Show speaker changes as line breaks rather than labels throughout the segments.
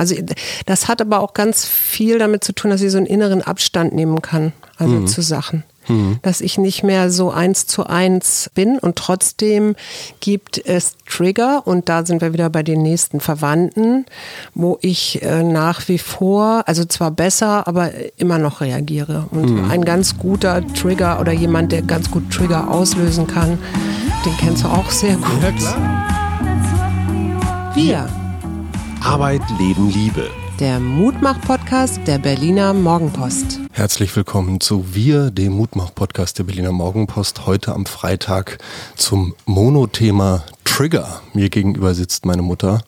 Also das hat aber auch ganz viel damit zu tun, dass ich so einen inneren Abstand nehmen kann, also mhm. zu Sachen. Mhm. Dass ich nicht mehr so eins zu eins bin und trotzdem gibt es Trigger und da sind wir wieder bei den nächsten Verwandten, wo ich äh, nach wie vor, also zwar besser, aber immer noch reagiere. Und mhm. ein ganz guter Trigger oder jemand, der ganz gut Trigger auslösen kann, den kennst du auch sehr gut. Ja, klar. Wir.
Arbeit, Leben, Liebe
der Mutmach-Podcast der Berliner Morgenpost.
Herzlich willkommen zu Wir, dem Mutmach-Podcast der Berliner Morgenpost. Heute am Freitag zum Monothema Trigger. Mir gegenüber sitzt meine Mutter.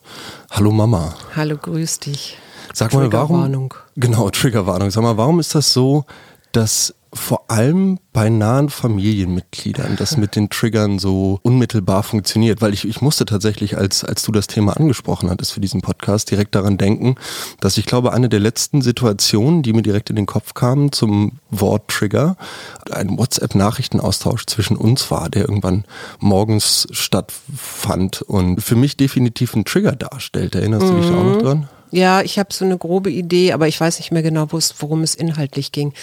Hallo Mama.
Hallo, grüß dich.
Sag mal, warum? Genau, Triggerwarnung. Sag mal, warum ist das so, dass vor allem bei nahen Familienmitgliedern das mit den Triggern so unmittelbar funktioniert, weil ich, ich musste tatsächlich, als, als du das Thema angesprochen hattest für diesen Podcast, direkt daran denken, dass ich glaube, eine der letzten Situationen, die mir direkt in den Kopf kamen zum Wort Trigger, ein WhatsApp-Nachrichtenaustausch zwischen uns war, der irgendwann morgens stattfand und für mich definitiv einen Trigger darstellt. Erinnerst du dich da auch noch mhm. dran?
Ja, ich habe so eine grobe Idee, aber ich weiß nicht mehr genau, worum es inhaltlich ging.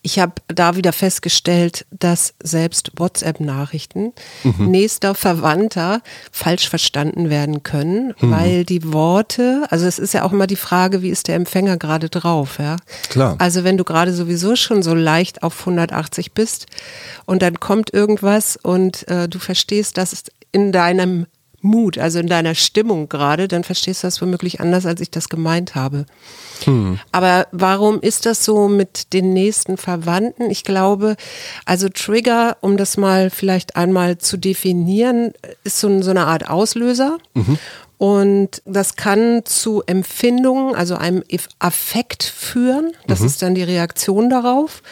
Ich habe da wieder festgestellt, dass selbst WhatsApp-Nachrichten mhm. nächster Verwandter falsch verstanden werden können, mhm. weil die Worte, also es ist ja auch immer die Frage, wie ist der Empfänger gerade drauf, ja?
Klar.
Also wenn du gerade sowieso schon so leicht auf 180 bist und dann kommt irgendwas und äh, du verstehst, dass es in deinem Mut, also in deiner Stimmung gerade, dann verstehst du das womöglich anders, als ich das gemeint habe. Hm. Aber warum ist das so mit den nächsten Verwandten? Ich glaube, also Trigger, um das mal vielleicht einmal zu definieren, ist so, so eine Art Auslöser. Mhm. Und das kann zu Empfindungen, also einem Affekt führen. Das mhm. ist dann die Reaktion darauf.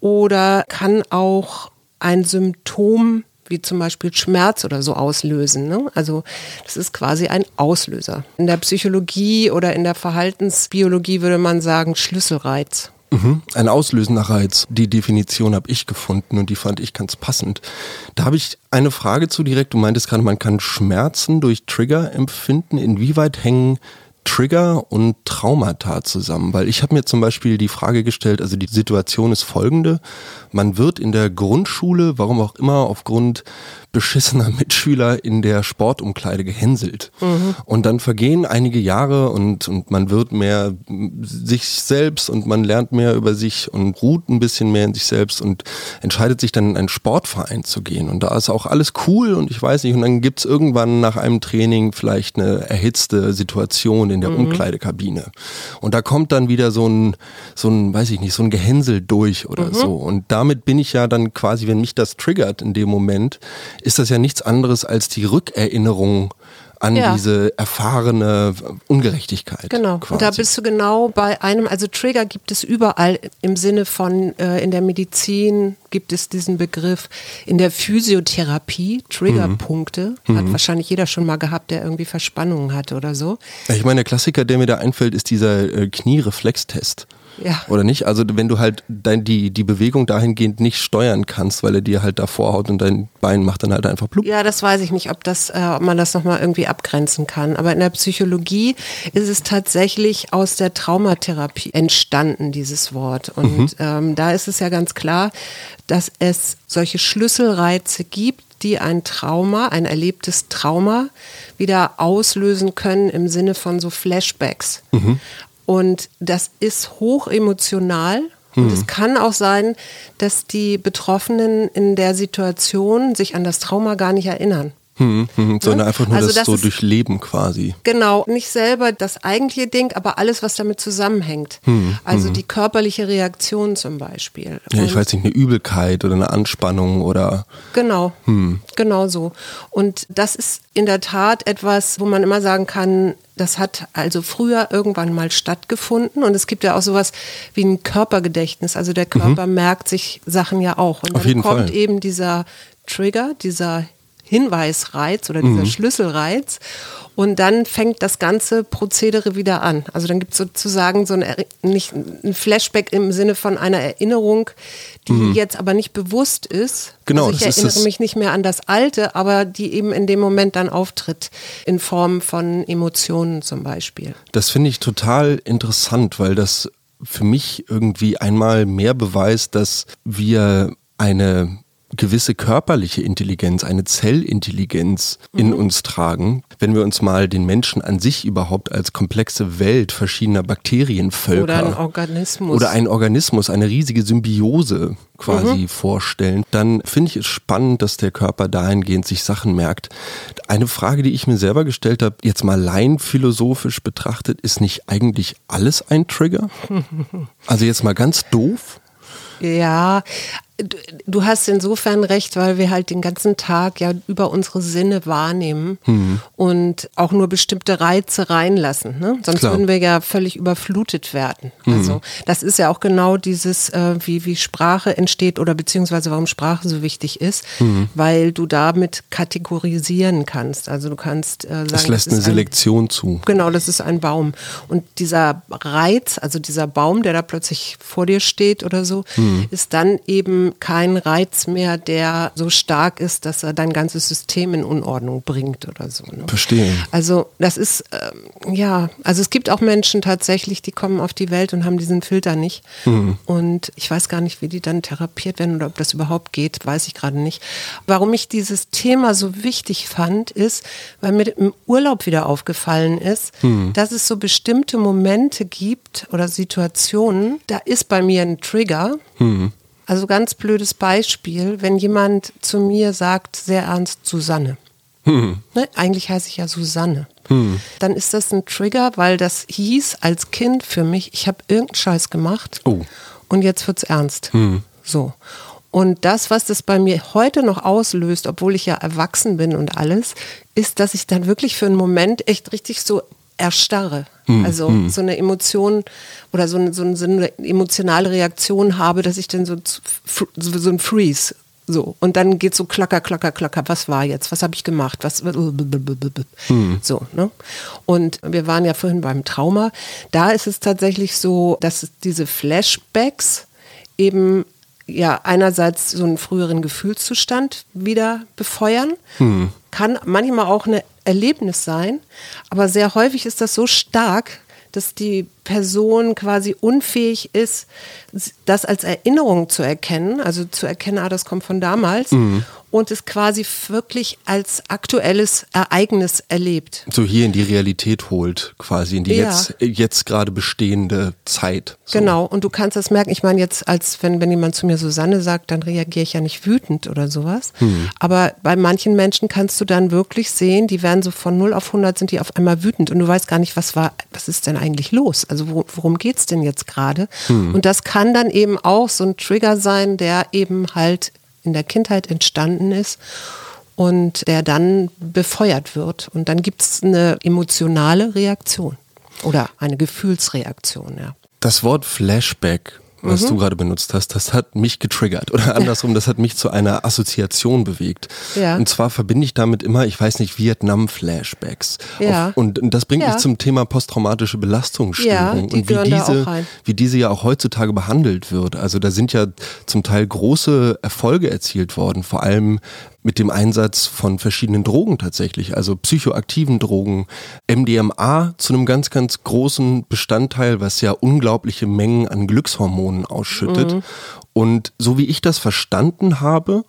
Oder kann auch ein Symptom wie zum Beispiel Schmerz oder so auslösen. Ne? Also das ist quasi ein Auslöser. In der Psychologie oder in der Verhaltensbiologie würde man sagen Schlüsselreiz.
Mhm. Ein auslösender Reiz. Die Definition habe ich gefunden und die fand ich ganz passend. Da habe ich eine Frage zu direkt. Du meintest gerade, man kann Schmerzen durch Trigger empfinden. Inwieweit hängen Trigger und Traumata zusammen? Weil ich habe mir zum Beispiel die Frage gestellt, also die Situation ist folgende. Man wird in der Grundschule, warum auch immer, aufgrund beschissener Mitschüler in der Sportumkleide gehänselt. Mhm. Und dann vergehen einige Jahre und, und man wird mehr sich selbst und man lernt mehr über sich und ruht ein bisschen mehr in sich selbst und entscheidet sich dann in einen Sportverein zu gehen. Und da ist auch alles cool und ich weiß nicht, und dann gibt's irgendwann nach einem Training vielleicht eine erhitzte Situation in der mhm. Umkleidekabine. Und da kommt dann wieder so ein, so ein, weiß ich nicht, so ein Gehänsel durch oder mhm. so. Und damit bin ich ja dann quasi, wenn mich das triggert in dem Moment, ist das ja nichts anderes als die Rückerinnerung an ja. diese erfahrene Ungerechtigkeit.
Genau. Quasi. Und da bist du genau bei einem, also Trigger gibt es überall im Sinne von äh, in der Medizin gibt es diesen Begriff, in der Physiotherapie, Triggerpunkte, mhm. hat mhm. wahrscheinlich jeder schon mal gehabt, der irgendwie Verspannungen hatte oder so.
Ich meine, der Klassiker, der mir da einfällt, ist dieser äh, Kniereflextest. Ja. Oder nicht? Also wenn du halt dein, die, die Bewegung dahingehend nicht steuern kannst, weil er dir halt davor haut und dein Bein macht dann halt einfach blub.
Ja, das weiß ich nicht, ob, das, äh, ob man das nochmal irgendwie abgrenzen kann. Aber in der Psychologie ist es tatsächlich aus der Traumatherapie entstanden, dieses Wort. Und mhm. ähm, da ist es ja ganz klar, dass es solche Schlüsselreize gibt, die ein Trauma, ein erlebtes Trauma wieder auslösen können im Sinne von so Flashbacks. Mhm. Und das ist hoch emotional. Und es hm. kann auch sein, dass die Betroffenen in der Situation sich an das Trauma gar nicht erinnern.
Hm, hm, hm. sondern einfach nur also das, das so durchleben quasi.
Genau, nicht selber das eigentliche Ding, aber alles, was damit zusammenhängt. Hm, also hm. die körperliche Reaktion zum Beispiel.
Ja, ich weiß nicht, eine Übelkeit oder eine Anspannung oder.
Genau, hm. genau so. Und das ist in der Tat etwas, wo man immer sagen kann, das hat also früher irgendwann mal stattgefunden und es gibt ja auch sowas wie ein Körpergedächtnis. Also der Körper mhm. merkt sich Sachen ja auch. Und
Auf dann
kommt
Fall.
eben dieser Trigger, dieser Hinweisreiz oder dieser mhm. Schlüsselreiz. Und dann fängt das ganze Prozedere wieder an. Also dann gibt es sozusagen so ein, nicht ein Flashback im Sinne von einer Erinnerung, die mhm. jetzt aber nicht bewusst ist.
Genau.
Also ich erinnere mich nicht mehr an das Alte, aber die eben in dem Moment dann auftritt, in Form von Emotionen zum Beispiel.
Das finde ich total interessant, weil das für mich irgendwie einmal mehr beweist, dass wir eine gewisse körperliche Intelligenz, eine Zellintelligenz mhm. in uns tragen, wenn wir uns mal den Menschen an sich überhaupt als komplexe Welt verschiedener Bakterienvölker
oder ein Organismus
oder ein Organismus, eine riesige Symbiose quasi mhm. vorstellen, dann finde ich es spannend, dass der Körper dahingehend sich Sachen merkt. Eine Frage, die ich mir selber gestellt habe, jetzt mal rein philosophisch betrachtet, ist nicht eigentlich alles ein Trigger? Also jetzt mal ganz doof.
Ja, Du hast insofern recht, weil wir halt den ganzen Tag ja über unsere Sinne wahrnehmen mhm. und auch nur bestimmte Reize reinlassen. Ne? Sonst Klar. würden wir ja völlig überflutet werden. Mhm. Also das ist ja auch genau dieses, äh, wie, wie Sprache entsteht oder beziehungsweise warum Sprache so wichtig ist, mhm. weil du damit kategorisieren kannst. Also du kannst äh, sagen,
das lässt das eine Selektion
ein,
zu.
Genau, das ist ein Baum. Und dieser Reiz, also dieser Baum, der da plötzlich vor dir steht oder so, mhm. ist dann eben kein Reiz mehr, der so stark ist, dass er dein ganzes System in Unordnung bringt oder so. Ne?
Verstehe.
Also das ist, ähm, ja, also es gibt auch Menschen tatsächlich, die kommen auf die Welt und haben diesen Filter nicht. Mhm. Und ich weiß gar nicht, wie die dann therapiert werden oder ob das überhaupt geht, weiß ich gerade nicht. Warum ich dieses Thema so wichtig fand, ist, weil mir im Urlaub wieder aufgefallen ist, mhm. dass es so bestimmte Momente gibt oder Situationen, da ist bei mir ein Trigger. Mhm also ganz blödes Beispiel, wenn jemand zu mir sagt, sehr ernst, Susanne. Hm. Ne, eigentlich heiße ich ja Susanne. Hm. Dann ist das ein Trigger, weil das hieß als Kind für mich, ich habe irgendeinen Scheiß gemacht oh. und jetzt wird es ernst. Hm. So. Und das, was das bei mir heute noch auslöst, obwohl ich ja erwachsen bin und alles, ist, dass ich dann wirklich für einen Moment echt richtig so erstarre. Hm, also hm. so eine Emotion oder so eine, so eine, emotionale Reaktion habe, dass ich dann so, so ein Freeze so, und dann geht so klacker, klacker, klacker, was war jetzt? Was habe ich gemacht? Was hm. so, ne? Und wir waren ja vorhin beim Trauma. Da ist es tatsächlich so, dass diese Flashbacks eben ja einerseits so einen früheren Gefühlszustand wieder befeuern, hm. kann manchmal auch ein Erlebnis sein, aber sehr häufig ist das so stark, dass die Person quasi unfähig ist, das als Erinnerung zu erkennen, also zu erkennen, ah, das kommt von damals. Mhm und es quasi wirklich als aktuelles Ereignis erlebt.
So hier in die Realität holt, quasi in die ja. jetzt, jetzt gerade bestehende Zeit.
So. Genau, und du kannst das merken. Ich meine, jetzt, als wenn, wenn jemand zu mir Susanne sagt, dann reagiere ich ja nicht wütend oder sowas. Hm. Aber bei manchen Menschen kannst du dann wirklich sehen, die werden so von 0 auf 100 sind die auf einmal wütend und du weißt gar nicht, was war, was ist denn eigentlich los? Also wo, worum geht es denn jetzt gerade? Hm. Und das kann dann eben auch so ein Trigger sein, der eben halt in der Kindheit entstanden ist und der dann befeuert wird. Und dann gibt es eine emotionale Reaktion oder eine Gefühlsreaktion. Ja.
Das Wort Flashback was mhm. du gerade benutzt hast, das hat mich getriggert. Oder andersrum, das hat mich zu einer Assoziation bewegt. Ja. Und zwar verbinde ich damit immer, ich weiß nicht, Vietnam-Flashbacks. Ja. Und, und, das bringt ja. mich zum Thema posttraumatische Belastungsstörung
die
und wie diese, wie diese ja auch heutzutage behandelt wird. Also da sind ja zum Teil große Erfolge erzielt worden, vor allem mit dem Einsatz von verschiedenen Drogen tatsächlich, also psychoaktiven Drogen, MDMA zu einem ganz, ganz großen Bestandteil, was ja unglaubliche Mengen an Glückshormonen ausschüttet. Mhm. Und so wie ich das verstanden habe,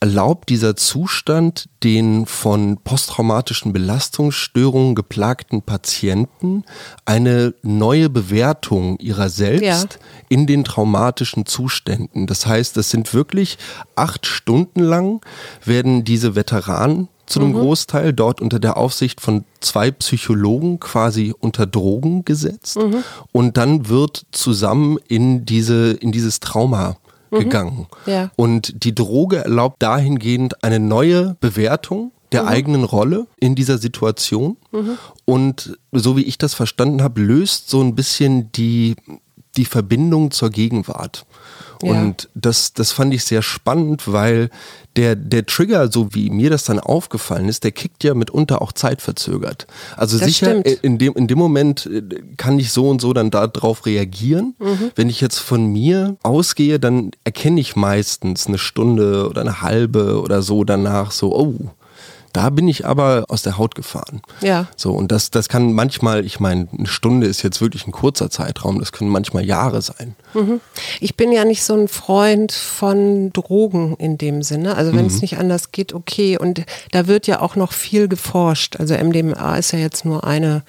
erlaubt dieser Zustand den von posttraumatischen Belastungsstörungen geplagten Patienten eine neue Bewertung ihrer selbst ja. in den traumatischen Zuständen. Das heißt, es sind wirklich acht Stunden lang werden diese Veteranen zu einem mhm. Großteil dort unter der Aufsicht von zwei Psychologen quasi unter Drogen gesetzt mhm. und dann wird zusammen in diese in dieses Trauma mhm. gegangen. Ja. Und die Droge erlaubt dahingehend eine neue Bewertung der mhm. eigenen Rolle in dieser Situation. Mhm. Und so wie ich das verstanden habe, löst so ein bisschen die, die Verbindung zur Gegenwart.
Ja.
Und das, das fand ich sehr spannend, weil der, der Trigger, so wie mir das dann aufgefallen ist, der kickt ja mitunter auch zeitverzögert. Also
Das
sicher,
stimmt.
äh, in dem, in dem Moment äh, kann ich so und so dann darauf reagieren.
Mhm.
Wenn ich jetzt von mir ausgehe, dann erkenne ich meistens eine Stunde oder eine halbe oder so danach so, oh, da bin ich aber aus der Haut gefahren.
Ja.
So, und das, das kann manchmal, ich meine, eine Stunde ist jetzt wirklich ein kurzer Zeitraum, das können manchmal Jahre sein.
Ich bin ja nicht so ein Freund von Drogen in dem Sinne. Also wenn es nicht anders geht, okay. Und da wird ja auch noch viel geforscht. Also MDMA ist ja jetzt nur eine,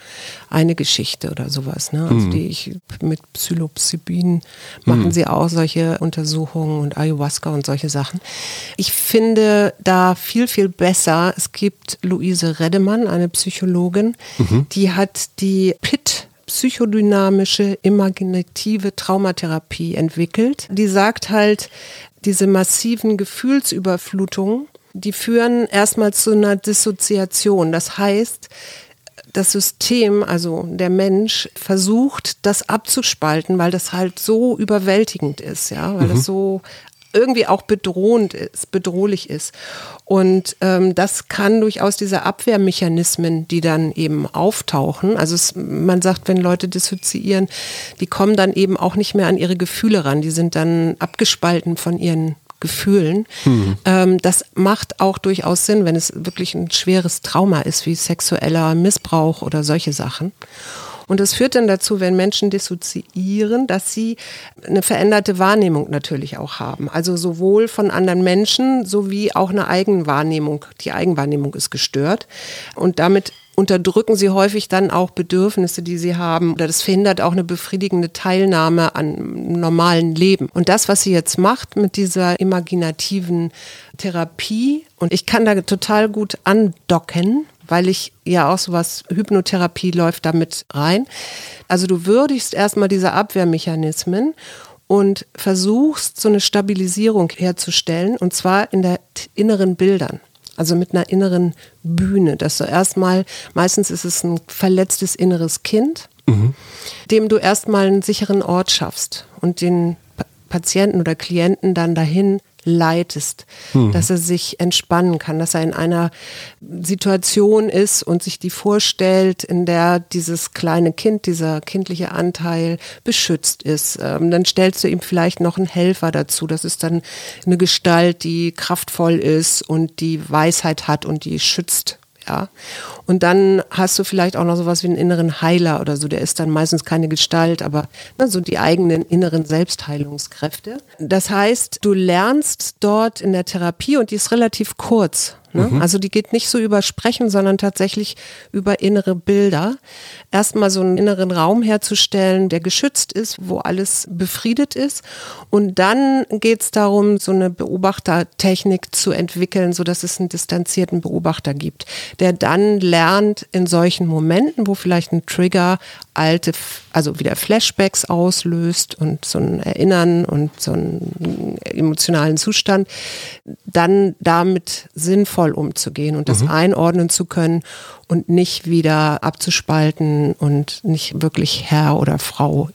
eine Geschichte oder sowas. Ne? Also die ich mit Psilocybin machen sie auch solche Untersuchungen und Ayahuasca und solche Sachen. Ich finde da viel, viel besser. Es gibt Luise Reddemann, eine Psychologin, die hat die PIT psychodynamische imaginative Traumatherapie entwickelt. Die sagt halt, diese massiven Gefühlsüberflutungen, die führen erstmal zu einer Dissoziation. Das heißt, das System, also der Mensch, versucht, das abzuspalten, weil das halt so überwältigend ist, ja, weil das so irgendwie auch bedrohend ist, bedrohlich ist. Und ähm, das kann durchaus diese Abwehrmechanismen, die dann eben auftauchen, also es, man sagt, wenn Leute dissoziieren, die kommen dann eben auch nicht mehr an ihre Gefühle ran, die sind dann abgespalten von ihren Gefühlen. Ähm, das macht auch durchaus Sinn, wenn es wirklich ein schweres Trauma ist, wie sexueller Missbrauch oder solche Sachen. Und das führt dann dazu, wenn Menschen dissoziieren, dass sie eine veränderte Wahrnehmung natürlich auch haben. Also sowohl von anderen Menschen sowie auch eine Eigenwahrnehmung. Die Eigenwahrnehmung ist gestört. Und damit unterdrücken sie häufig dann auch Bedürfnisse, die sie haben. Oder das verhindert auch eine befriedigende Teilnahme an normalen Leben. Und das, was sie jetzt macht mit dieser imaginativen Therapie, und ich kann da total gut andocken, weil ich ja auch sowas, Hypnotherapie läuft damit rein. Also du würdigst erstmal diese Abwehrmechanismen und versuchst so eine Stabilisierung herzustellen und zwar in der inneren Bildern. Also mit einer inneren Bühne, dass du erstmal, meistens ist es ein verletztes inneres Kind, dem du erstmal einen sicheren Ort schaffst und den Pa- Patienten oder Klienten dann dahin leitest, dass er sich entspannen kann, dass er in einer Situation ist und sich die vorstellt, in der dieses kleine Kind, dieser kindliche Anteil beschützt ist. Ähm, dann stellst du ihm vielleicht noch einen Helfer dazu. Das ist dann eine Gestalt, die kraftvoll ist und die Weisheit hat und die schützt ja. Und dann hast du vielleicht auch noch sowas wie einen inneren Heiler oder so. Der ist dann meistens keine Gestalt, aber ne, so die eigenen inneren Selbstheilungskräfte. Das heißt, du lernst dort in der Therapie und die ist relativ kurz. Ne? Also die geht nicht so über Sprechen, sondern tatsächlich über innere Bilder. Erstmal so einen inneren Raum herzustellen, der geschützt ist, wo alles befriedet ist. Und dann geht es darum, so eine Beobachtertechnik zu entwickeln, sodass es einen distanzierten Beobachter gibt, der dann lernt, in solchen Momenten, wo vielleicht ein Trigger alte, also wieder Flashbacks auslöst und so ein Erinnern und so einen emotionalen Zustand, dann damit sinnvoll umzugehen und das einordnen zu können und nicht wieder abzuspalten und nicht wirklich Herr oder Frau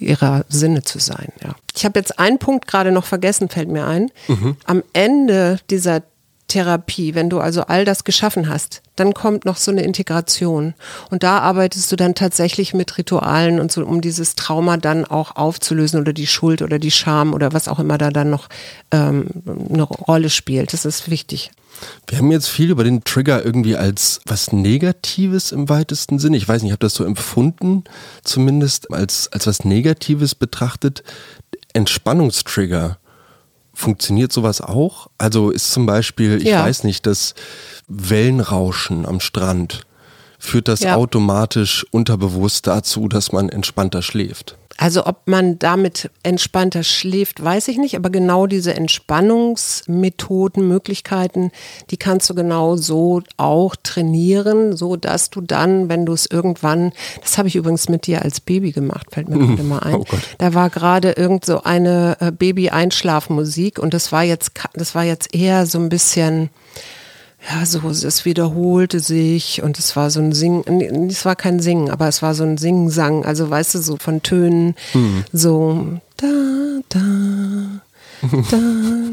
ihrer Sinne zu sein. Ja. Ich habe jetzt einen Punkt gerade noch vergessen, fällt mir ein. Am Ende dieser Therapie, wenn du also all das geschaffen hast, dann kommt noch so eine Integration. Und da arbeitest du dann tatsächlich mit Ritualen und so, um dieses Trauma dann auch aufzulösen oder die Schuld oder die Scham oder was auch immer da dann noch ähm, eine Rolle spielt. Das ist wichtig.
Wir haben jetzt viel über den Trigger irgendwie als was Negatives im weitesten Sinne. Ich weiß nicht, ich habe das so empfunden, zumindest als, als was Negatives betrachtet. Entspannungstrigger. Funktioniert sowas auch? Also ist zum Beispiel, ich
Ja.
weiß nicht, das Wellenrauschen am Strand, führt das
Ja.
automatisch unterbewusst dazu, dass man entspannter schläft?
Also ob man damit entspannter schläft, weiß ich nicht, aber genau diese Entspannungsmethoden, Möglichkeiten, die kannst du genau so auch trainieren, so dass du dann, wenn du es irgendwann, das habe ich übrigens mit dir als Baby gemacht, fällt mir gerade mal ein.
Oh.
Da war gerade irgend so eine äh, Baby-Einschlafmusik und das war jetzt, das war jetzt eher so ein bisschen ja, so, es wiederholte sich und es war so ein Singen, es war kein Singen, aber es war so ein Singsang, also weißt du, so von Tönen, mhm. so da, da, da,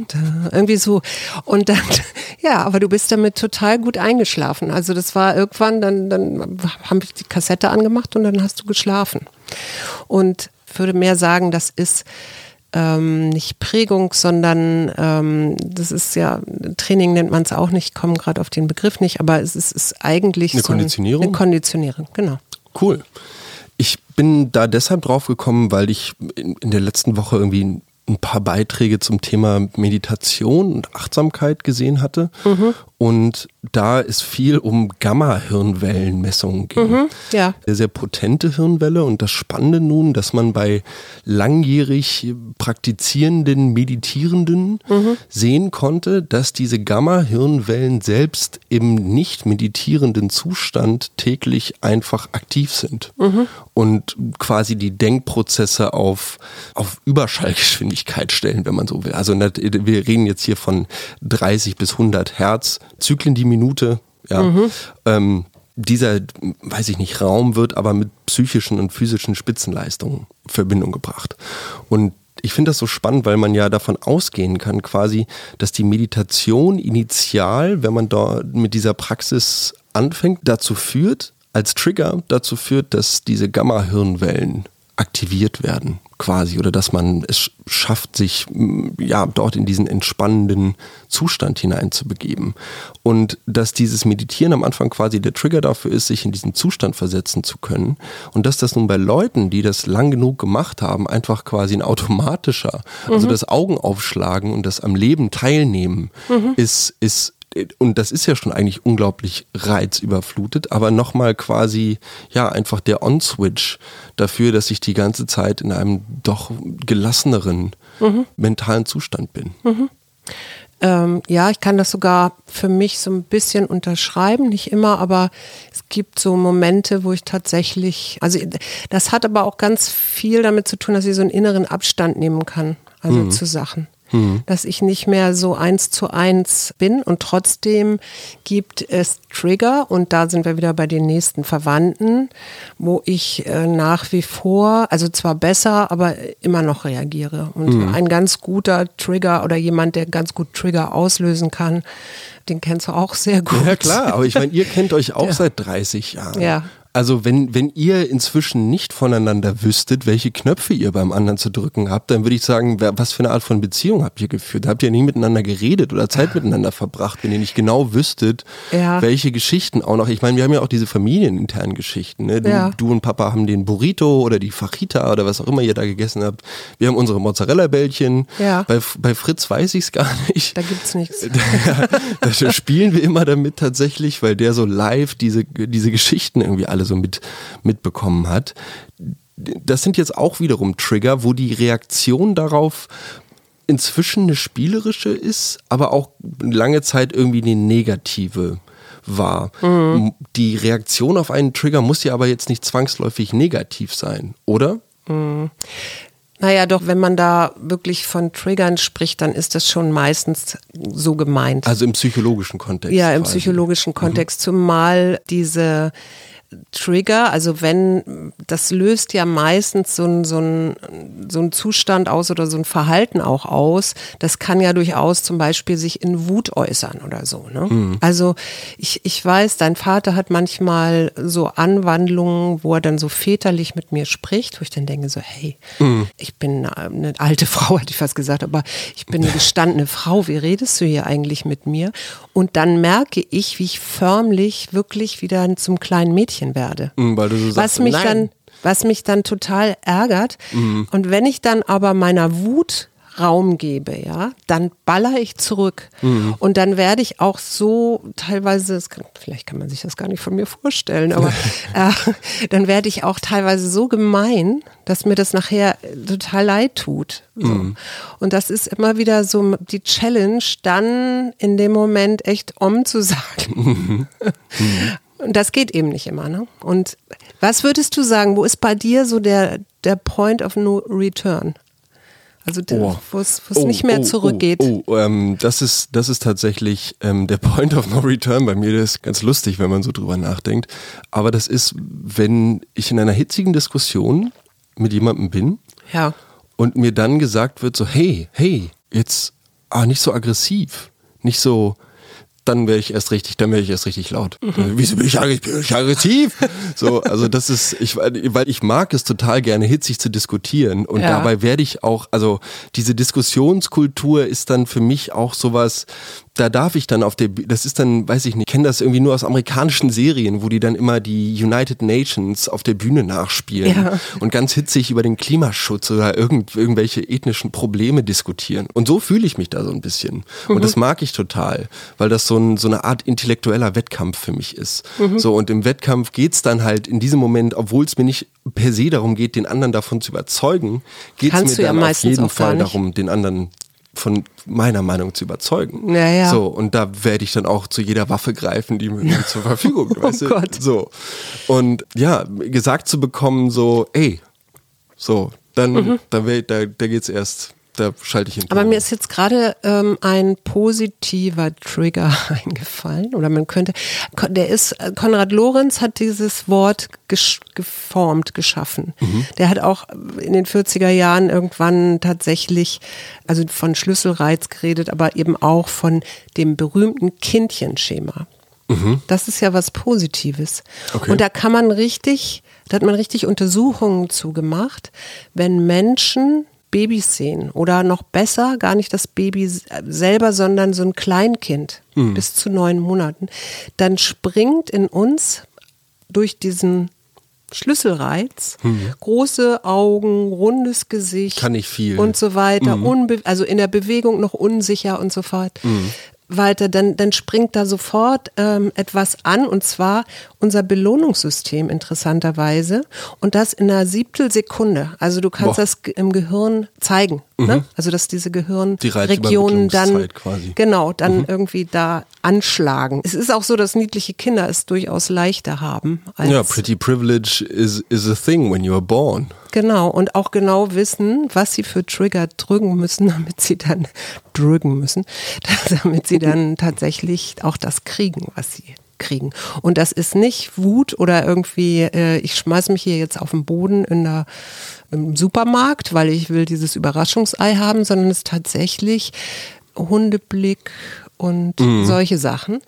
da, irgendwie so. Und dann, ja, aber du bist damit total gut eingeschlafen. Also das war irgendwann, dann, dann haben wir die Kassette angemacht und dann hast du geschlafen. Und würde mehr sagen, das ist ähm, nicht Prägung, sondern ähm, das ist ja, Training nennt man es auch nicht, kommen gerade auf den Begriff nicht, aber es ist, ist eigentlich
eine so Konditionierung.
Eine Konditionierung, genau.
Cool. Ich bin da deshalb drauf gekommen, weil ich in, in der letzten Woche irgendwie ein paar Beiträge zum Thema Meditation und Achtsamkeit gesehen hatte. Mhm. Und da ist viel um Gamma-Hirnwellenmessungen ging. Mhm, ja. Sehr, sehr potente Hirnwelle. Und das Spannende nun, dass man bei langjährig praktizierenden Meditierenden mhm. sehen konnte, dass diese Gamma-Hirnwellen selbst im nicht meditierenden Zustand täglich einfach aktiv sind. Mhm. Und quasi die Denkprozesse auf, auf Überschallgeschwindigkeit stellen, wenn man so will. Also wir reden jetzt hier von 30 bis 100 Hertz Zyklen die Minute. Ja. Mhm. Ähm, dieser, weiß ich nicht, Raum wird aber mit psychischen und physischen Spitzenleistungen in Verbindung gebracht. Und ich finde das so spannend, weil man ja davon ausgehen kann, quasi, dass die Meditation initial, wenn man da mit dieser Praxis anfängt, dazu führt, als Trigger dazu führt, dass diese Gamma-Hirnwellen aktiviert werden quasi oder dass man es schafft, sich ja dort in diesen entspannenden Zustand hineinzubegeben und dass dieses Meditieren am Anfang quasi der Trigger dafür ist, sich in diesen Zustand versetzen zu können und dass das nun bei Leuten, die das lang genug gemacht haben, einfach quasi ein automatischer, also mhm. also das Augenaufschlagen und das am Leben teilnehmen mhm. ist ist und das ist ja schon eigentlich unglaublich reizüberflutet, aber nochmal quasi, ja, einfach der On-Switch dafür, dass ich die ganze Zeit in einem doch gelasseneren mhm. mentalen Zustand bin. Mhm.
Ähm, ja, ich kann das sogar für mich so ein bisschen unterschreiben, nicht immer, aber es gibt so Momente, wo ich tatsächlich, also das hat aber auch ganz viel damit zu tun, dass ich so einen inneren Abstand nehmen kann, also mhm. zu Sachen mhm. dass ich nicht mehr so eins zu eins bin und trotzdem gibt es Trigger und da sind wir wieder bei den nächsten Verwandten, wo ich äh, nach wie vor, also zwar besser, aber immer noch reagiere. Und mhm. ein ganz guter Trigger oder jemand, der ganz gut Trigger auslösen kann, den kennst du auch sehr gut.
Ja klar, aber ich meine, ihr kennt euch auch ja. seit 30 Jahren.
Ja.
Also wenn, wenn ihr inzwischen nicht voneinander wüsstet, welche Knöpfe ihr beim anderen zu drücken habt, dann würde ich sagen, was für eine Art von Beziehung habt ihr geführt? Habt ihr nie miteinander geredet oder Zeit miteinander verbracht, wenn ihr nicht genau wüsstet, ja. welche Geschichten auch noch. Ich meine, wir haben ja auch diese familieninternen Geschichten. Ne? Du, ja. du, und Papa haben den Burrito oder die Fajita oder was auch immer ihr da gegessen habt. Wir haben unsere Mozzarella-Bällchen. Ja. Bei, bei Fritz weiß ich es gar nicht.
Da gibt's nichts.
da spielen wir immer damit tatsächlich, weil der so live diese, diese Geschichten irgendwie alle alle so mit, mitbekommen hat. Das sind jetzt auch wiederum Trigger, wo die Reaktion darauf inzwischen eine spielerische ist, aber auch lange Zeit irgendwie eine negative war. Mhm. Die Reaktion auf einen Trigger muss ja aber jetzt nicht zwangsläufig negativ sein, oder? Mhm.
Naja, doch, wenn man da wirklich von Triggern spricht, dann ist das schon meistens so gemeint.
Also im psychologischen Kontext.
Ja, im quasi. psychologischen Kontext, mhm. zumal diese Trigger, also wenn, das löst ja meistens so ein, so, ein, so ein Zustand aus oder so ein Verhalten auch aus. Das kann ja durchaus zum Beispiel sich in Wut äußern oder so. Ne? Mhm. Also ich, ich weiß, dein Vater hat manchmal so Anwandlungen, wo er dann so väterlich mit mir spricht, wo ich dann denke so, hey, mhm. ich bin eine alte Frau, hätte ich fast gesagt, aber ich bin eine gestandene Frau, wie redest du hier eigentlich mit mir? Und dann merke ich, wie ich förmlich wirklich wieder zum kleinen Mädchen Mädchen werde.
Mhm, weil du so
was mich nein. dann, was mich dann total ärgert. Mhm. Und wenn ich dann aber meiner Wut Raum gebe, ja, dann baller ich zurück. Mhm. Und dann werde ich auch so teilweise, kann, vielleicht kann man sich das gar nicht von mir vorstellen, aber äh, dann werde ich auch teilweise so gemein, dass mir das nachher total leid tut. So. Mhm. Und das ist immer wieder so die Challenge, dann in dem Moment echt om zu sagen. Mhm. Und das geht eben nicht immer. Ne? Und was würdest du sagen, wo ist bei dir so der, der Point of No Return? Also oh. wo es oh, nicht mehr oh, zurückgeht.
Oh, oh ähm, das, ist, das ist tatsächlich ähm, der Point of No Return bei mir. Das ist ganz lustig, wenn man so drüber nachdenkt. Aber das ist, wenn ich in einer hitzigen Diskussion mit jemandem bin
ja.
und mir dann gesagt wird, so, hey, hey, jetzt ah, nicht so aggressiv, nicht so, dann wäre ich erst richtig, dann wäre ich erst richtig laut. Mhm. Wieso bin ich, bin ich aggressiv? so, also das ist, ich, weil ich mag es total gerne, hitzig zu diskutieren. Und ja. dabei werde ich auch, also diese Diskussionskultur ist dann für mich auch sowas, da darf ich dann auf der, das ist dann, weiß ich nicht, ich kenne das irgendwie nur aus amerikanischen Serien, wo die dann immer die United Nations auf der Bühne nachspielen ja. und ganz hitzig über den Klimaschutz oder irgend, irgendwelche ethnischen Probleme diskutieren. Und so fühle ich mich da so ein bisschen. Mhm. Und das mag ich total, weil das so, ein, so eine Art intellektueller Wettkampf für mich ist. Mhm. So, und im Wettkampf geht's dann halt in diesem Moment, obwohl es mir nicht per se darum geht, den anderen davon zu überzeugen, geht es mir dann ja auf jeden Fall darum, den anderen von meiner Meinung zu überzeugen.
Ja, ja.
So, und da werde ich dann auch zu jeder Waffe greifen, die mir zur Verfügung oh weißt du? Gott. So. Und ja, gesagt zu bekommen, so, ey, so, dann, mhm. da, da, da geht's erst da schalte ich hin.
Aber mir ist jetzt gerade ähm, ein positiver Trigger eingefallen oder man könnte, der ist, Konrad Lorenz hat dieses Wort geformt, geschaffen. Mhm. Der hat auch in den 40er Jahren irgendwann tatsächlich, also von Schlüsselreiz geredet, aber eben auch von dem berühmten Kindchenschema. Mhm. Das ist ja was Positives. Okay. Und da kann man richtig, da hat man richtig Untersuchungen zugemacht, wenn Menschen Babys sehen oder noch besser, gar nicht das Baby selber, sondern so ein Kleinkind mhm. bis zu neun Monaten, dann springt in uns durch diesen Schlüsselreiz, mhm. große Augen, rundes Gesicht,
kann ich viel
und so weiter, mhm. also in der Bewegung noch unsicher und so fort. Weiter, dann, dann springt da sofort ähm, etwas an und zwar unser Belohnungssystem interessanterweise und das in einer Siebtelsekunde. Also du kannst Boah. das im Gehirn zeigen. Ne? Mhm. Ne? Also dass diese Gehirnregionen Die dann
quasi.
genau dann mhm. irgendwie da anschlagen. Es ist auch so, dass niedliche Kinder es durchaus leichter haben.
ja, pretty privilege is, is a thing when you are born.
Genau, und auch genau wissen, was sie für Trigger drücken müssen, damit sie dann drücken müssen, damit sie dann tatsächlich auch das kriegen, was sie kriegen. Und das ist nicht Wut oder irgendwie, äh, ich schmeiße mich hier jetzt auf den Boden in der, im Supermarkt, weil ich will dieses Überraschungsei haben, sondern es ist tatsächlich Hundeblick und mhm. solche Sachen.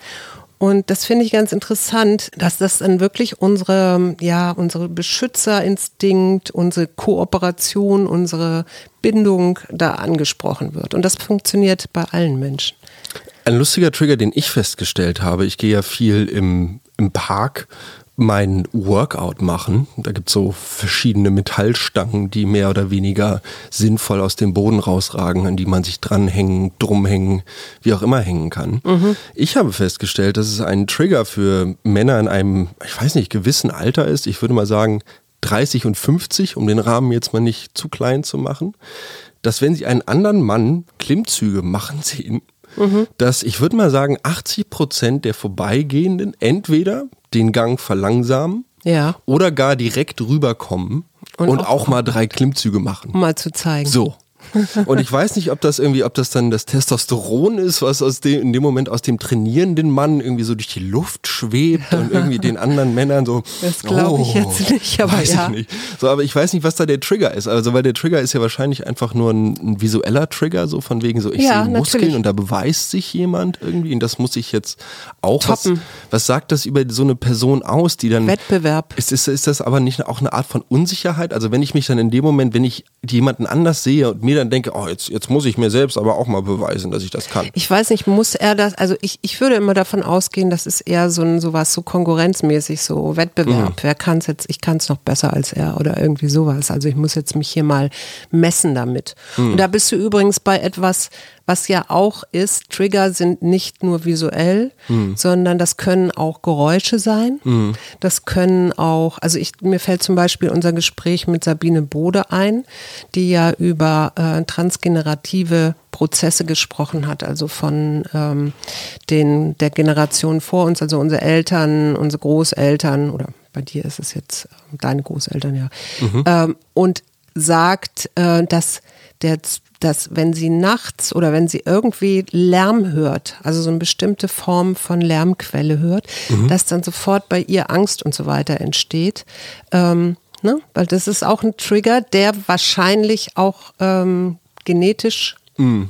Und das finde ich ganz interessant, dass das dann wirklich unsere, ja, unsere Beschützerinstinkt, unsere Kooperation, unsere Bindung da angesprochen wird. Und das funktioniert bei allen Menschen.
Ein lustiger Trigger, den ich festgestellt habe, ich gehe ja viel im, im Park mein Workout machen. Da gibt es so verschiedene Metallstangen, die mehr oder weniger sinnvoll aus dem Boden rausragen, an die man sich dranhängen, drumhängen, wie auch immer hängen kann. Mhm. Ich habe festgestellt, dass es ein Trigger für Männer in einem, ich weiß nicht, gewissen Alter ist. Ich würde mal sagen 30 und 50, um den Rahmen jetzt mal nicht zu klein zu machen. Dass wenn sie einen anderen Mann Klimmzüge machen sehen, mhm. dass ich würde mal sagen, 80 Prozent der Vorbeigehenden entweder den Gang verlangsamen
ja.
oder gar direkt rüberkommen und, und auch, auch, mal drei Klimmzüge machen.
Um mal zu zeigen.
So. Und ich weiß nicht, ob das irgendwie, ob das dann das Testosteron ist, was aus dem, in dem Moment aus dem trainierenden Mann irgendwie so durch die Luft schwebt und irgendwie den anderen Männern so.
Das glaube ich oh, jetzt nicht, aber
weiß
ja.
Ich nicht. So, aber ich weiß nicht, was da der Trigger ist. Also, weil der Trigger ist ja wahrscheinlich einfach nur ein, ein visueller Trigger, so von wegen so, ich ja, sehe Muskeln natürlich. und da beweist sich jemand irgendwie und das muss ich jetzt auch. Was, was sagt das über so eine Person aus, die dann.
Wettbewerb.
Ist, ist, ist das aber nicht auch eine Art von Unsicherheit? Also, wenn ich mich dann in dem Moment, wenn ich jemanden anders sehe und mir dann denke, oh, jetzt, jetzt muss ich mir selbst aber auch mal beweisen, dass ich das kann.
Ich weiß nicht, muss er das, also ich, ich würde immer davon ausgehen, das ist eher so ein sowas, so konkurrenzmäßig, so Wettbewerb. Mhm. Wer kann es jetzt, ich kann es noch besser als er oder irgendwie sowas. Also ich muss jetzt mich hier mal messen damit. Mhm. Und da bist du übrigens bei etwas, was ja auch ist, Trigger sind nicht nur visuell, mhm. sondern das können auch Geräusche sein. Mhm. Das können auch, also ich, mir fällt zum Beispiel unser Gespräch mit Sabine Bode ein, die ja über äh, transgenerative Prozesse gesprochen hat, also von ähm, den, der Generation vor uns, also unsere Eltern, unsere Großeltern oder bei dir ist es jetzt äh, deine Großeltern, ja. Mhm. Ähm, und sagt, äh, dass der, dass wenn sie nachts oder wenn sie irgendwie Lärm hört, also so eine bestimmte Form von Lärmquelle hört, mhm. dass dann sofort bei ihr Angst und so weiter entsteht. Ähm, ne? Weil das ist auch ein Trigger, der wahrscheinlich auch ähm, genetisch mhm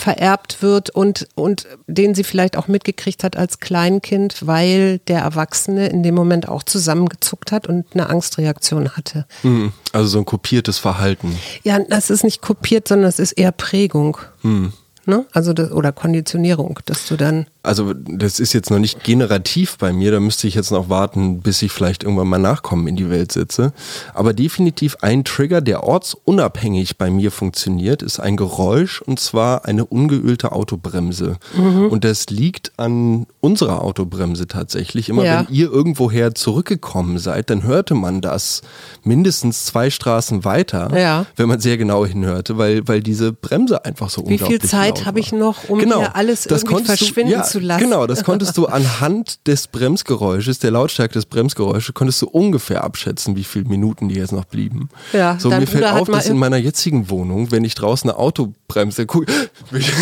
vererbt wird und, und den sie vielleicht auch mitgekriegt hat als Kleinkind, weil der Erwachsene in dem Moment auch zusammengezuckt hat und eine Angstreaktion hatte.
Hm, also so ein kopiertes Verhalten.
Ja, das ist nicht kopiert, sondern es ist eher Prägung. Hm. Ne? Also das, oder Konditionierung, dass du dann
also das ist jetzt noch nicht generativ bei mir, da müsste ich jetzt noch warten, bis ich vielleicht irgendwann mal Nachkommen in die Welt setze. Aber definitiv ein Trigger, der ortsunabhängig bei mir funktioniert, ist ein Geräusch und zwar eine ungeölte Autobremse. Mhm. Und das liegt an unserer Autobremse tatsächlich. Immer ja. wenn ihr irgendwoher zurückgekommen seid, dann hörte man das mindestens zwei Straßen weiter, ja. wenn man sehr genau hinhörte, weil, weil diese Bremse einfach so
Wie unglaublich
Wie viel
Zeit habe ich noch, um genau, hier alles irgendwie verschwinden ja, zu lassen.
Genau, das konntest du anhand des Bremsgeräusches, der Lautstärke des Bremsgeräusches, konntest du ungefähr abschätzen, wie viele Minuten die jetzt noch blieben. Ja, so mir fällt auf, dass in meiner jetzigen Wohnung, wenn ich draußen eine Autobremse gucke, ich,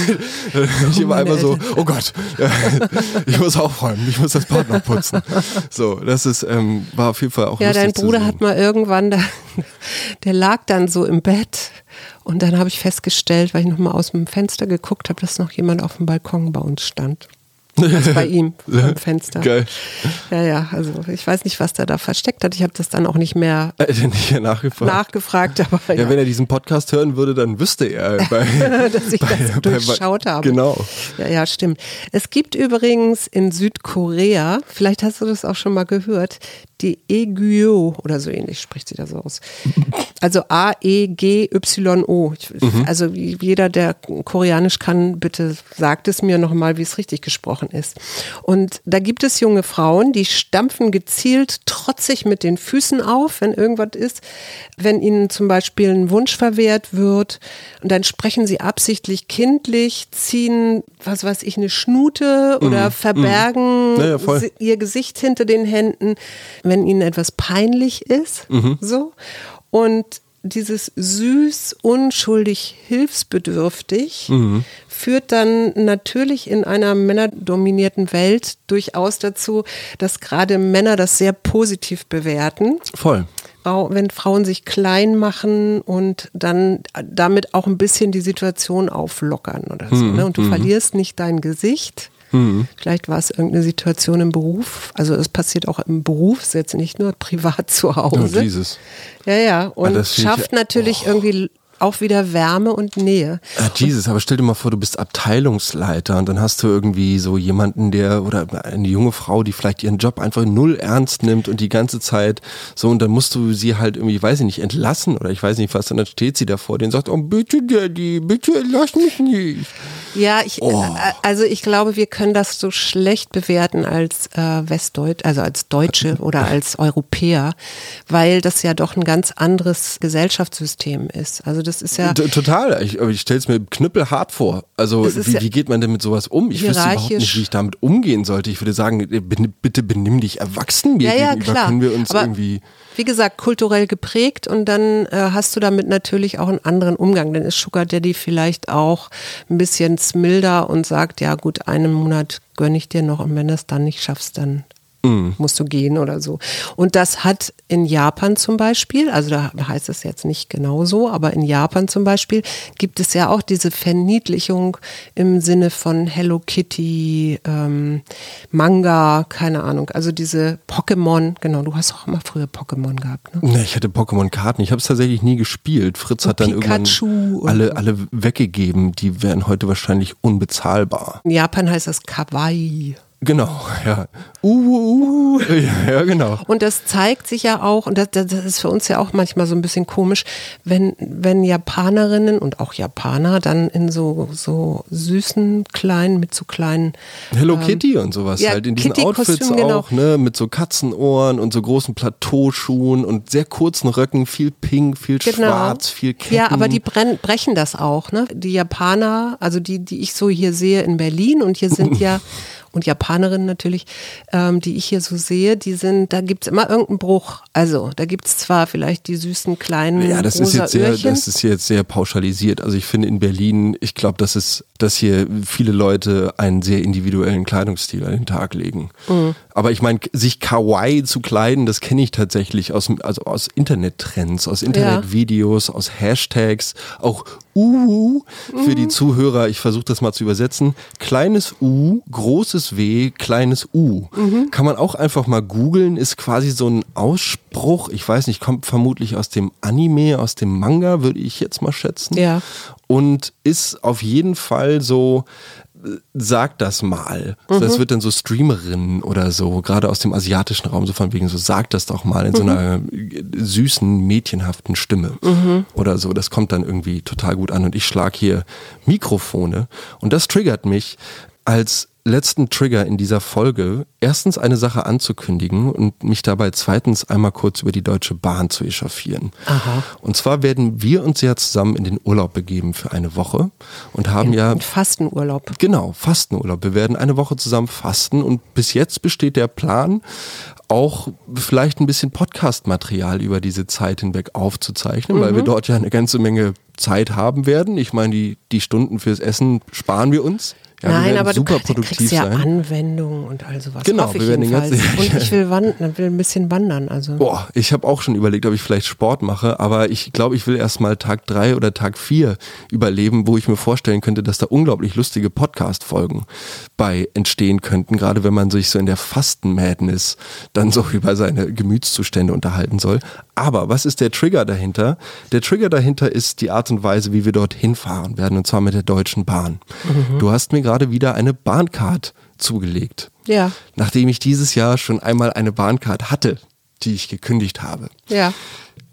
ich immer einmal so, oh Gott, ich muss aufräumen, ich muss das Bad noch putzen. So, das ist, ähm, war auf jeden Fall auch
Ja, dein Bruder hat mal irgendwann, da, der lag dann so im Bett und dann habe ich festgestellt, weil ich nochmal aus dem Fenster geguckt habe, dass noch jemand auf dem Balkon bei uns stand. Also bei ihm am Fenster. Geil. Ja, ja, also ich weiß nicht, was der da versteckt hat. Ich habe das dann auch nicht mehr,
äh, nicht mehr nachgefragt.
nachgefragt. Aber,
ja, ja, wenn er diesen Podcast hören würde, dann wüsste er, bei,
dass ich bei, das bei, durchschaut habe.
Genau.
Ja, ja, stimmt. Es gibt übrigens in Südkorea, vielleicht hast du das auch schon mal gehört, die Egyo oder so ähnlich spricht sie da so aus. Also A-E-G-Y-O. Mhm. Also jeder, der Koreanisch kann, bitte sagt es mir nochmal, wie es richtig gesprochen ist. Und da gibt es junge Frauen, die stampfen gezielt trotzig mit den Füßen auf, wenn irgendwas ist. Wenn ihnen zum Beispiel ein Wunsch verwehrt wird und dann sprechen sie absichtlich kindlich, ziehen, was weiß ich, eine Schnute oder mhm. verbergen mhm. ja, ihr Gesicht hinter den Händen wenn ihnen etwas peinlich ist, mhm. so. Und dieses süß, unschuldig, hilfsbedürftig mhm. führt dann natürlich in einer männerdominierten Welt durchaus dazu, dass gerade Männer das sehr positiv bewerten.
Voll.
Wenn Frauen sich klein machen und dann damit auch ein bisschen die Situation auflockern oder so. Mhm. Ne? Und du mhm. verlierst nicht dein Gesicht Mhm. Vielleicht war es irgendeine Situation im Beruf. Also es passiert auch im Beruf, ist jetzt nicht nur privat zu Hause.
Oh, Jesus.
Ja, ja. Und ah, schafft ich, natürlich oh. irgendwie auch wieder Wärme und Nähe.
Ah, Jesus, aber stell dir mal vor, du bist Abteilungsleiter und dann hast du irgendwie so jemanden, der oder eine junge Frau, die vielleicht ihren Job einfach null ernst nimmt und die ganze Zeit so und dann musst du sie halt irgendwie, weiß ich nicht, entlassen oder ich weiß nicht was, und dann steht sie davor, den sagt, oh bitte Daddy, bitte lass mich nicht.
Ja, ich, oh. Äh, also ich glaube, wir können das so schlecht bewerten als äh, Westdeutsch, also als Deutsche oder als Europäer, weil das ja doch ein ganz anderes Gesellschaftssystem ist. Also das ist ja.
Total. Ich, ich stelle es mir knüppelhart vor. Also, wie, ja wie, geht man denn mit sowas um? Ich wüsste überhaupt nicht, wie ich damit umgehen sollte. Ich würde sagen, äh, bitte benimm dich erwachsen mir ja, gegenüber. Klar. Können wir uns Aber irgendwie.
Wie gesagt, kulturell geprägt und dann äh, hast du damit natürlich auch einen anderen Umgang. Dann ist Sugar Daddy vielleicht auch ein bisschen milder und sagt, ja gut, einen Monat gönne ich dir noch und wenn du es dann nicht schaffst, dann mhm. musst du gehen oder so. Und das hat in Japan zum Beispiel, also da heißt es jetzt nicht genau so, aber in Japan zum Beispiel gibt es ja auch diese Verniedlichung im Sinne von Hello Kitty, ähm, Manga, keine Ahnung, also diese Pokémon, genau, du hast auch immer früher Pokémon gehabt, ne?
Nee, ich hatte Pokémon-Karten, ich habe es tatsächlich nie gespielt. Fritz hat dann Pikachu irgendwann alle, alle weggegeben, die wären heute wahrscheinlich unbezahlbar.
In Japan heißt das Kawaii.
Genau, ja. Uh, uh, uh. Ja, ja, genau.
Und das zeigt sich ja auch, und das, das ist für uns ja auch manchmal so ein bisschen komisch, wenn, wenn Japanerinnen und auch Japaner dann in so, so süßen kleinen, mit so kleinen
Hello ähm, Kitty und sowas ja, halt, in diesen Outfits genau. auch, ne, mit so Katzenohren und so großen Plateauschuhen und sehr kurzen Röcken, viel pink, viel genau. schwarz, viel Ketten.
Ja, aber die brechen das auch, ne? Die Japaner, also die, die ich so hier sehe in Berlin und hier sind ja und Japanerinnen natürlich, ähm, die ich hier so sehe, die sind, da gibt's immer irgendeinen Bruch. Also da gibt's zwar vielleicht die süßen kleinen
Ja, das ist
rosa
jetzt sehr,
Öhrchen.
das ist jetzt sehr pauschalisiert. Also ich finde in Berlin, ich glaube, das ist, dass hier viele Leute einen sehr individuellen Kleidungsstil an den Tag legen.
Mhm.
Aber ich meine, sich kawaii zu kleiden, das kenne ich tatsächlich aus, also aus Internettrends, aus Internetvideos, aus Hashtags, auch U für
Mhm.
die Zuhörer. Ich versuche das mal zu übersetzen. Kleines U, großes W, kleines U.
Mhm.
Kann man auch einfach mal googeln, ist quasi so ein Ausspruch. Ich weiß nicht, kommt vermutlich aus dem Anime, aus dem Manga, würde ich jetzt mal schätzen.
Ja.
Und ist auf jeden Fall so, äh, sag das mal. Das wird dann so Streamerinnen oder so, gerade aus dem asiatischen Raum, so von wegen so, sag das doch mal in so einer äh, süßen, mädchenhaften Stimme oder so. Das kommt dann irgendwie total gut an. Und ich schlag hier Mikrofone und das triggert mich als letzten Trigger in dieser Folge, erstens eine Sache anzukündigen und mich dabei zweitens einmal kurz über die Deutsche Bahn zu echauffieren.
Aha.
Und zwar werden wir uns ja zusammen in den Urlaub begeben für eine Woche und haben ja
Ein Fastenurlaub.
Genau, Fastenurlaub. Wir werden eine Woche zusammen fasten und bis jetzt besteht der Plan, auch vielleicht ein bisschen Podcast-Material über diese Zeit hinweg aufzuzeichnen, weil wir dort ja eine ganze Menge Zeit haben werden. Ich meine, die, die Stunden fürs Essen sparen wir uns. Ja,
Nein, aber du
super
kriegst,
produktiv
kriegst ja
sein.
Anwendungen und all sowas.
Genau, wir werden den
jedenfalls.
ganzen-
Und ich will wandern, will ein bisschen wandern. Also
Boah, ich habe auch schon überlegt, ob ich vielleicht Sport mache, aber ich glaube, ich will erst mal Tag drei oder Tag vier überleben, wo ich mir vorstellen könnte, dass da unglaublich lustige Podcast-Folgen bei entstehen könnten, gerade wenn man sich so in der Fasten-Madness dann so über seine Gemütszustände unterhalten soll. Aber was ist der Trigger dahinter? Der Trigger dahinter ist die Art und Weise, wie wir dort hinfahren werden, und zwar mit der Deutschen Bahn. Du hast mir gerade wieder eine Bahncard zugelegt
ja,
nachdem ich dieses Jahr schon einmal eine Bahncard hatte, die ich gekündigt habe.
ja.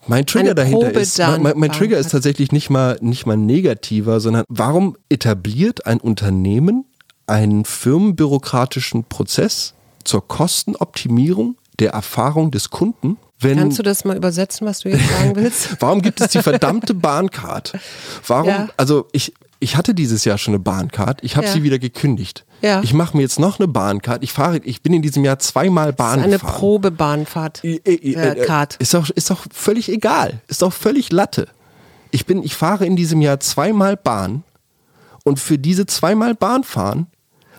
Mein Trigger dahinter ist, mein, mein Trigger ist tatsächlich nicht mal, nicht mal negativer, sondern warum etabliert ein Unternehmen einen firmenbürokratischen Prozess zur Kostenoptimierung der Erfahrung des Kunden, wenn
Kannst du das mal übersetzen, was du jetzt sagen willst?
Warum gibt es die verdammte Bahncard? Warum?
Ja.
Also ich, ich hatte dieses Jahr schon eine Bahncard. Ich habe
Ja.
sie wieder gekündigt.
Ja.
Ich mache mir jetzt noch eine Bahncard. Ich fahre, ich bin in diesem Jahr zweimal Bahn
Eine
gefahren.
Probebahnfahrt.
Äh, äh. Ist doch, ist doch völlig egal. Ist doch völlig Latte. Ich bin, ich fahre in diesem Jahr zweimal Bahn und für diese zweimal Bahn fahren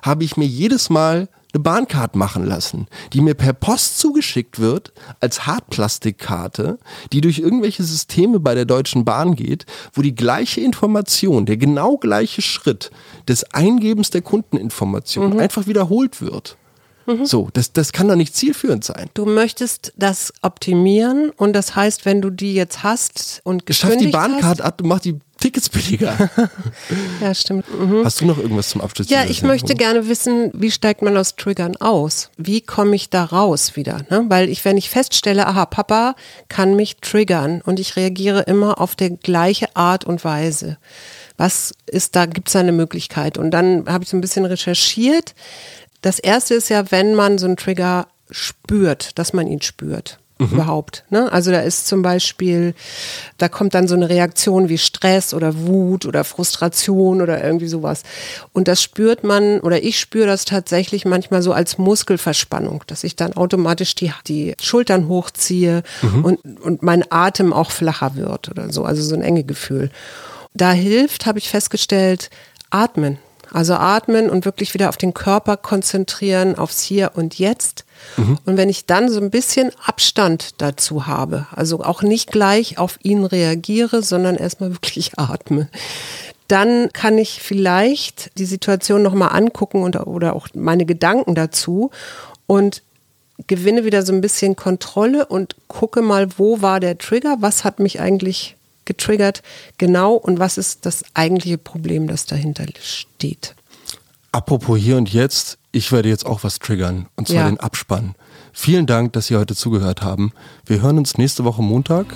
habe ich mir jedes Mal eine Bahncard machen lassen, die mir per Post zugeschickt wird als Hartplastikkarte, die durch irgendwelche Systeme bei der Deutschen Bahn geht, wo die gleiche Information, der genau gleiche Schritt des Eingebens der Kundeninformation
Mhm.
einfach wiederholt wird. So, das, das kann doch nicht zielführend sein.
Du möchtest das optimieren und das heißt, wenn du die jetzt hast und
Schaff die Bahncard ab mach die Tickets billiger.
Ja, stimmt. Mhm.
Hast du noch irgendwas zum Abschluss?
Ja, ich möchte gerne wissen, wie steigt man aus Triggern aus? Wie komme ich da raus wieder? Ne? Weil ich, wenn ich feststelle, aha, Papa kann mich triggern und ich reagiere immer auf die gleiche Art und Weise. Was ist da, gibt es da eine Möglichkeit? Und dann habe ich so ein bisschen recherchiert. Das erste ist ja, wenn man so einen Trigger spürt, dass man ihn spürt. Überhaupt. Ne? Also da ist zum Beispiel, da kommt dann so eine Reaktion wie Stress oder Wut oder Frustration oder irgendwie sowas. Und das spürt man, oder ich spüre das tatsächlich manchmal so als Muskelverspannung, dass ich dann automatisch die, die Schultern hochziehe und, und mein Atem auch flacher wird oder so. Also so ein enge Gefühl. Da hilft, habe ich festgestellt, atmen. Also atmen und wirklich wieder auf den Körper konzentrieren, aufs Hier und Jetzt. Und wenn ich dann so ein bisschen Abstand dazu habe, also auch nicht gleich auf ihn reagiere, sondern erstmal wirklich atme, dann kann ich vielleicht die Situation nochmal angucken und, oder auch meine Gedanken dazu und gewinne wieder so ein bisschen Kontrolle und gucke mal, wo war der Trigger, was hat mich eigentlich getriggert, genau und was ist das eigentliche Problem, das dahinter steht.
Apropos hier und jetzt, ich werde jetzt auch was triggern, und zwar
Ja.
den Abspann. Vielen Dank, dass Sie heute zugehört haben. Wir hören uns nächste Woche Montag.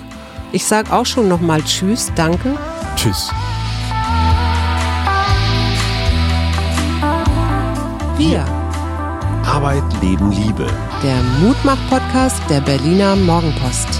Ich sage auch schon nochmal Tschüss, danke.
Tschüss.
Wir,
Arbeit, Leben, Liebe.
der Mutmach-Podcast der Berliner Morgenpost.